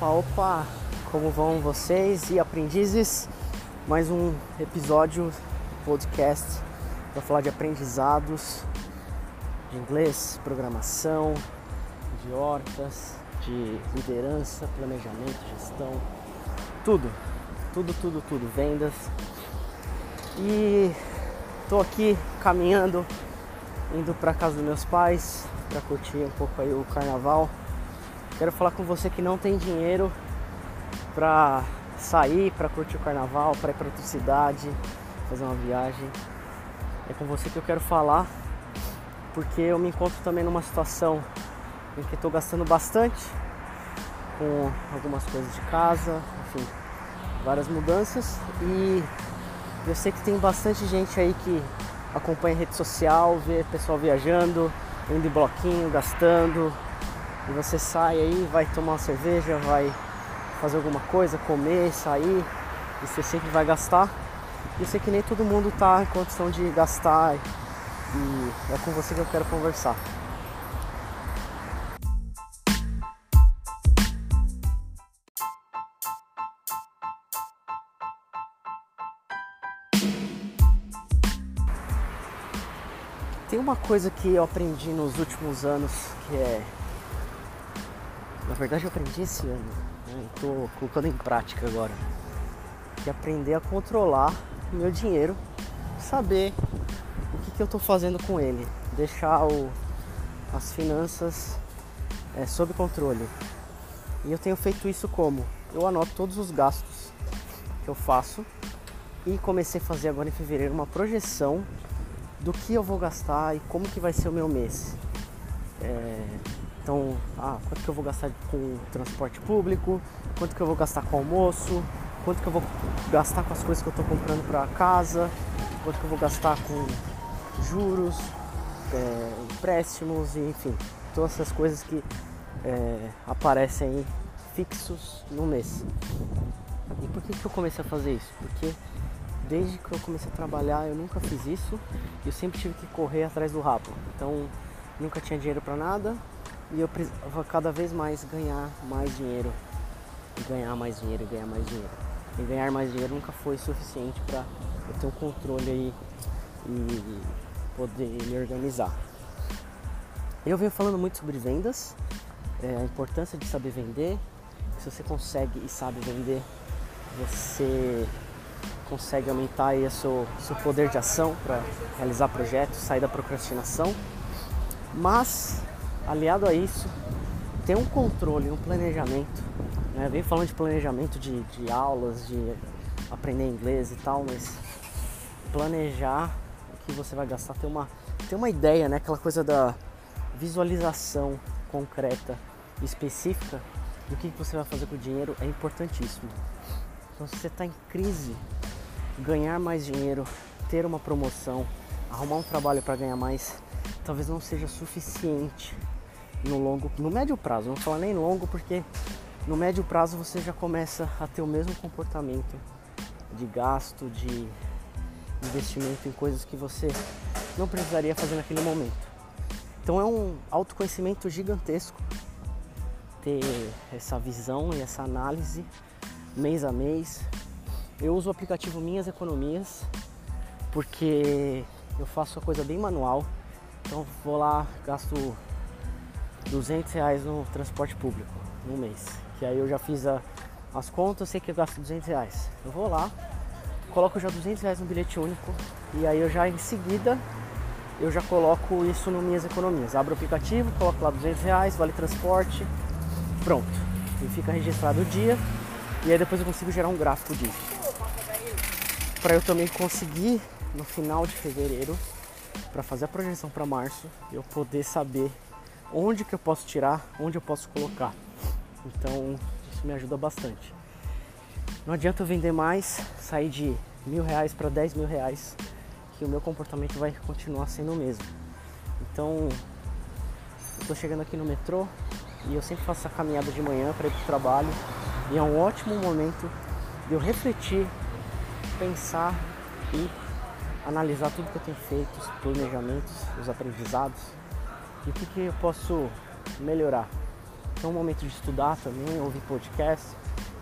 Opa, opa, como vão vocês e aprendizes? Mais um episódio podcast para falar de aprendizados de inglês, programação, de hortas, de liderança, planejamento, gestão, tudo, tudo, tudo, tudo, vendas. E tô aqui caminhando, indo para casa dos meus pais para curtir um pouco aí o carnaval. Quero falar com você que não tem dinheiro para sair, para curtir o carnaval, para ir para outra cidade, fazer uma viagem. É com você que eu quero falar, porque eu me encontro também numa situação em que estou gastando bastante com algumas coisas de casa, enfim, várias mudanças e eu sei que tem bastante gente aí que acompanha rede social, vê pessoal viajando, indo em bloquinho, gastando, e você sai aí, vai tomar uma cerveja, vai fazer alguma coisa, comer, sair, e você sempre vai gastar. Eu sei que nem todo mundo está em condição de gastar e é com você que eu quero conversar. Tem uma coisa que eu aprendi nos últimos anos que é na verdade eu aprendi esse ano, né? estou colocando em prática agora. Que aprender a controlar o meu dinheiro, saber o que, que eu estou fazendo com ele, deixar o, as finanças é, sob controle. E eu tenho feito isso como? Eu anoto todos os gastos que eu faço e comecei a fazer agora em fevereiro uma projeção do que eu vou gastar e como que vai ser o meu mês. É, então, ah, quanto que eu vou gastar com transporte público, quanto que eu vou gastar com almoço, quanto que eu vou gastar com as coisas que eu estou comprando para casa, quanto que eu vou gastar com juros, é, empréstimos, enfim, todas essas coisas que é, aparecem fixos no mês. E por que, que eu comecei a fazer isso? Porque desde que eu comecei a trabalhar eu nunca fiz isso eu sempre tive que correr atrás do rabo. Então nunca tinha dinheiro para nada, e eu precisava cada vez mais ganhar mais dinheiro, ganhar mais dinheiro, ganhar mais dinheiro. E ganhar mais dinheiro nunca foi suficiente para eu ter um controle aí e poder me organizar. Eu venho falando muito sobre vendas, é, a importância de saber vender. Se você consegue e sabe vender, você consegue aumentar aí o seu, seu poder de ação para realizar projetos, sair da procrastinação. Mas aliado a isso, tem um controle, um planejamento. Né? Vem falando de planejamento de, de aulas, de aprender inglês e tal, mas planejar o que você vai gastar, ter uma, ter uma ideia, né? aquela coisa da visualização concreta, específica do que você vai fazer com o dinheiro é importantíssimo. Então, se você está em crise, ganhar mais dinheiro, ter uma promoção, arrumar um trabalho para ganhar mais, talvez não seja suficiente no longo, no médio prazo, não vou falar nem longo porque no médio prazo você já começa a ter o mesmo comportamento de gasto, de investimento em coisas que você não precisaria fazer naquele momento. Então é um autoconhecimento gigantesco ter essa visão e essa análise mês a mês. Eu uso o aplicativo Minhas Economias porque eu faço a coisa bem manual. Então vou lá, gasto 200 reais no transporte público no mês. Que aí eu já fiz a, as contas, sei que eu gasto 200 reais. Eu vou lá, coloco já 200 reais no bilhete único e aí eu já em seguida eu já coloco isso no minhas economias. Abro o aplicativo, coloco lá 200 reais, vale transporte, pronto. E fica registrado o dia e aí depois eu consigo gerar um gráfico disso. Para eu também conseguir no final de fevereiro, para fazer a projeção para março, eu poder saber onde que eu posso tirar, onde eu posso colocar. Então isso me ajuda bastante. Não adianta eu vender mais, sair de mil reais para dez mil reais, que o meu comportamento vai continuar sendo o mesmo. Então eu tô chegando aqui no metrô e eu sempre faço essa caminhada de manhã para ir para o trabalho e é um ótimo momento de eu refletir, pensar e analisar tudo que eu tenho feito, os planejamentos, os aprendizados e o que, que eu posso melhorar. que é um momento de estudar também, ouvir podcast.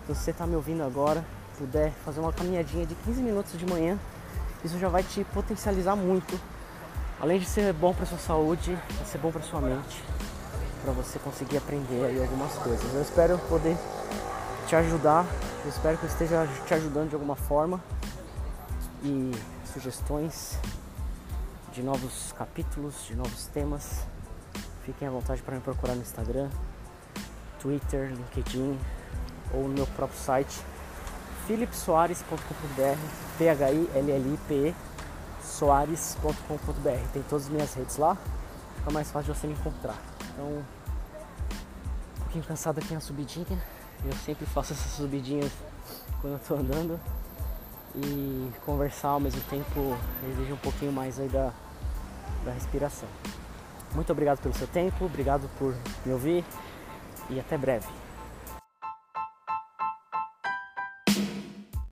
Então, se você está me ouvindo agora, puder fazer uma caminhadinha de 15 minutos de manhã, isso já vai te potencializar muito. Além de ser bom para sua saúde, vai ser bom para sua mente, para você conseguir aprender aí algumas coisas. Eu espero poder te ajudar, eu espero que eu esteja te ajudando de alguma forma e sugestões de novos capítulos, de novos temas. Fiquem à vontade para me procurar no Instagram, Twitter, LinkedIn ou no meu próprio site philipsoares.com.br, P-H-I-L-L-I-P-E soares.com.br. Tem todas as minhas redes lá, fica mais fácil de você me encontrar. Então, um pouquinho cansado aqui na subidinha, eu sempre faço essas subidinhas quando eu tô andando e conversar ao mesmo tempo exige um pouquinho mais aí da, da respiração. Muito obrigado pelo seu tempo, obrigado por me ouvir e até breve.